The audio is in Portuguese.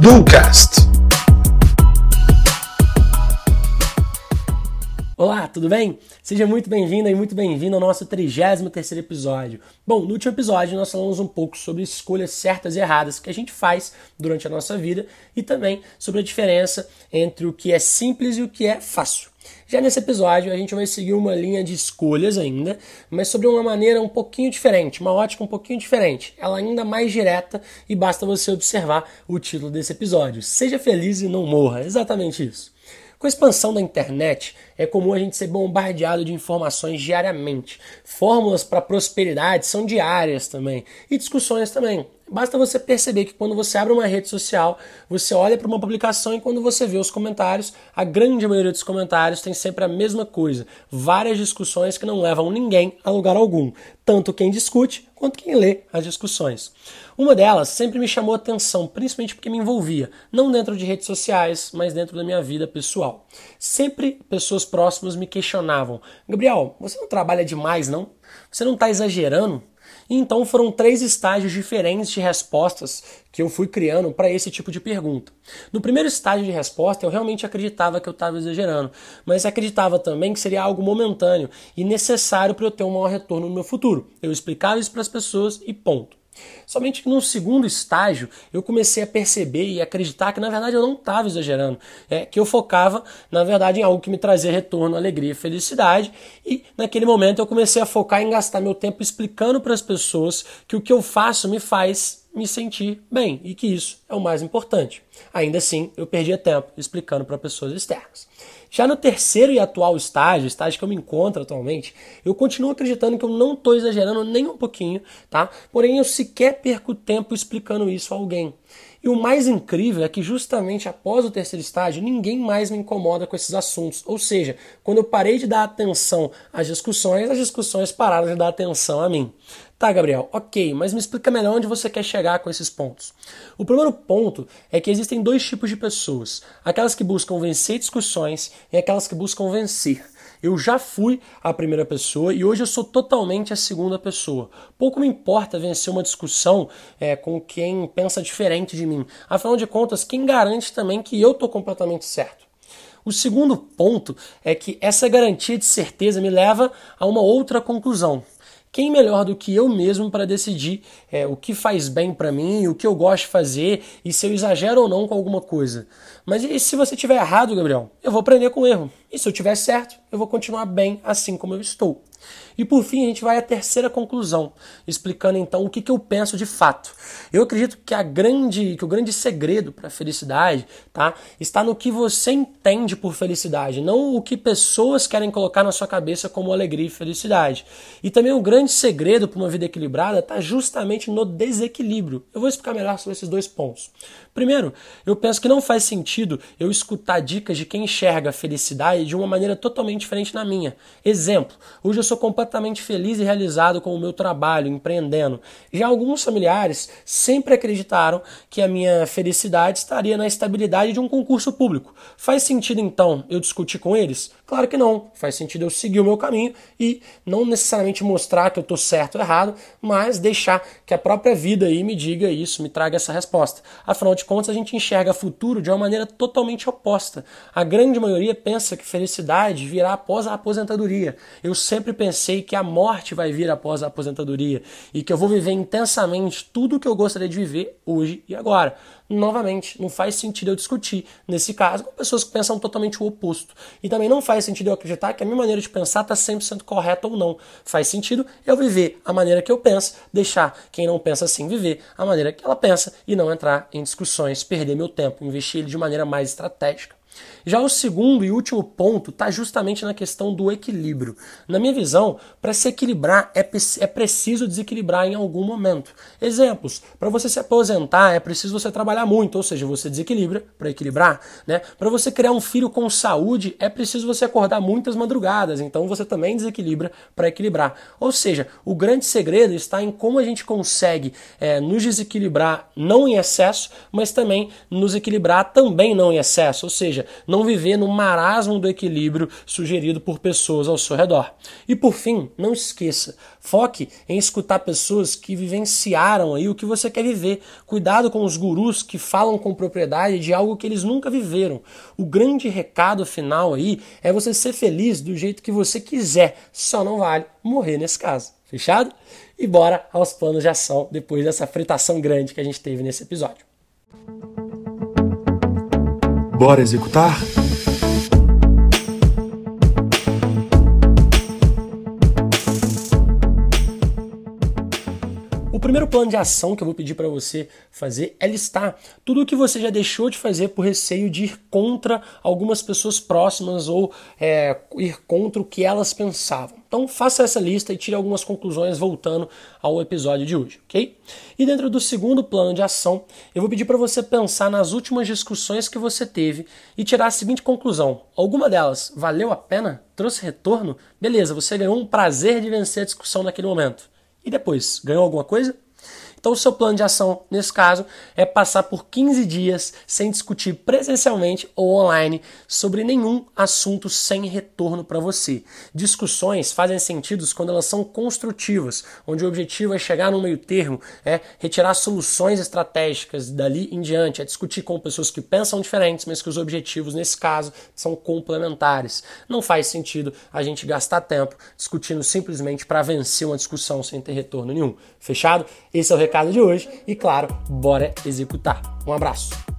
Ducast. Olá, tudo bem? Seja muito bem-vinda e muito bem-vindo ao nosso 33 episódio. Bom, no último episódio nós falamos um pouco sobre escolhas certas e erradas que a gente faz durante a nossa vida e também sobre a diferença entre o que é simples e o que é fácil. Já nesse episódio a gente vai seguir uma linha de escolhas ainda, mas sobre uma maneira um pouquinho diferente, uma ótica um pouquinho diferente, ela ainda mais direta e basta você observar o título desse episódio. Seja feliz e não morra, exatamente isso. Com a expansão da internet, é comum a gente ser bombardeado de informações diariamente. Fórmulas para prosperidade são diárias também, e discussões também. Basta você perceber que quando você abre uma rede social, você olha para uma publicação e quando você vê os comentários, a grande maioria dos comentários tem sempre a mesma coisa. Várias discussões que não levam ninguém a lugar algum, tanto quem discute quanto quem lê as discussões. Uma delas sempre me chamou atenção, principalmente porque me envolvia, não dentro de redes sociais, mas dentro da minha vida pessoal. Sempre pessoas próximas me questionavam: Gabriel, você não trabalha demais, não? Você não está exagerando? Então foram três estágios diferentes de respostas que eu fui criando para esse tipo de pergunta. No primeiro estágio de resposta, eu realmente acreditava que eu estava exagerando, mas acreditava também que seria algo momentâneo e necessário para eu ter um maior retorno no meu futuro. Eu explicava isso para as pessoas e ponto. Somente que no segundo estágio eu comecei a perceber e acreditar que na verdade eu não estava exagerando, é que eu focava na verdade em algo que me trazia retorno, alegria felicidade, e naquele momento eu comecei a focar em gastar meu tempo explicando para as pessoas que o que eu faço me faz me sentir bem e que isso é o mais importante. Ainda assim, eu perdia tempo explicando para pessoas externas. Já no terceiro e atual estágio, estágio que eu me encontro atualmente, eu continuo acreditando que eu não estou exagerando nem um pouquinho, tá? Porém, eu sequer perco tempo explicando isso a alguém. E o mais incrível é que justamente após o terceiro estágio, ninguém mais me incomoda com esses assuntos. Ou seja, quando eu parei de dar atenção às discussões, as discussões pararam de dar atenção a mim. Tá, Gabriel, ok, mas me explica melhor onde você quer chegar com esses pontos. O primeiro ponto é que existem dois tipos de pessoas: aquelas que buscam vencer discussões e aquelas que buscam vencer. Eu já fui a primeira pessoa e hoje eu sou totalmente a segunda pessoa. Pouco me importa vencer uma discussão é, com quem pensa diferente de mim. Afinal de contas, quem garante também que eu estou completamente certo? O segundo ponto é que essa garantia de certeza me leva a uma outra conclusão. Quem melhor do que eu mesmo para decidir é, o que faz bem para mim, o que eu gosto de fazer e se eu exagero ou não com alguma coisa? Mas e se você tiver errado, Gabriel? Eu vou aprender com o erro. E se eu tiver certo, eu vou continuar bem assim como eu estou. E por fim, a gente vai à terceira conclusão, explicando então o que, que eu penso de fato. Eu acredito que, a grande, que o grande segredo para a felicidade tá, está no que você entende por felicidade, não o que pessoas querem colocar na sua cabeça como alegria e felicidade. E também o grande segredo para uma vida equilibrada está justamente no desequilíbrio. Eu vou explicar melhor sobre esses dois pontos. Primeiro, eu penso que não faz sentido eu escutar dicas de quem enxerga a felicidade de uma maneira totalmente diferente na minha. Exemplo, hoje eu sou completamente feliz e realizado com o meu trabalho, empreendendo. Já alguns familiares sempre acreditaram que a minha felicidade estaria na estabilidade de um concurso público. Faz sentido então eu discutir com eles? Claro que não. Faz sentido eu seguir o meu caminho e não necessariamente mostrar que eu estou certo ou errado, mas deixar que a própria vida aí me diga isso, me traga essa resposta. Afinal de contas, a gente enxerga futuro de uma maneira totalmente oposta. A grande maioria pensa que felicidade virá após a aposentadoria. Eu sempre pensei que a morte vai vir após a aposentadoria e que eu vou viver intensamente tudo o que eu gostaria de viver hoje e agora. Novamente, não faz sentido eu discutir, nesse caso, com pessoas que pensam totalmente o oposto. E também não faz sentido eu acreditar que a minha maneira de pensar está 100% correta ou não. Faz sentido eu viver a maneira que eu penso, deixar quem não pensa assim viver a maneira que ela pensa e não entrar em discussões, perder meu tempo, investir ele de maneira mais estratégica. Já o segundo e último ponto está justamente na questão do equilíbrio. Na minha visão, para se equilibrar é, é preciso desequilibrar em algum momento. Exemplos: para você se aposentar é preciso você trabalhar muito, ou seja, você desequilibra para equilibrar. Né? Para você criar um filho com saúde é preciso você acordar muitas madrugadas, então você também desequilibra para equilibrar. Ou seja, o grande segredo está em como a gente consegue é, nos desequilibrar não em excesso, mas também nos equilibrar também não em excesso. Ou seja, não não viver no marasmo do equilíbrio sugerido por pessoas ao seu redor. E por fim, não esqueça, foque em escutar pessoas que vivenciaram aí o que você quer viver. Cuidado com os gurus que falam com propriedade de algo que eles nunca viveram. O grande recado final aí é você ser feliz do jeito que você quiser, só não vale morrer nesse caso. Fechado? E bora aos planos de ação depois dessa fritação grande que a gente teve nesse episódio. Bora executar? Primeiro plano de ação que eu vou pedir para você fazer é listar tudo o que você já deixou de fazer por receio de ir contra algumas pessoas próximas ou é, ir contra o que elas pensavam. Então faça essa lista e tire algumas conclusões voltando ao episódio de hoje, ok? E dentro do segundo plano de ação, eu vou pedir para você pensar nas últimas discussões que você teve e tirar a seguinte conclusão: alguma delas valeu a pena? Trouxe retorno? Beleza, você ganhou um prazer de vencer a discussão naquele momento. E depois, ganhou alguma coisa? Então, o seu plano de ação, nesse caso, é passar por 15 dias sem discutir presencialmente ou online sobre nenhum assunto sem retorno para você. Discussões fazem sentido quando elas são construtivas, onde o objetivo é chegar no meio termo, é retirar soluções estratégicas dali em diante, é discutir com pessoas que pensam diferentes, mas que os objetivos, nesse caso, são complementares. Não faz sentido a gente gastar tempo discutindo simplesmente para vencer uma discussão sem ter retorno nenhum. Fechado? Esse é o de hoje e, claro, bora executar. Um abraço.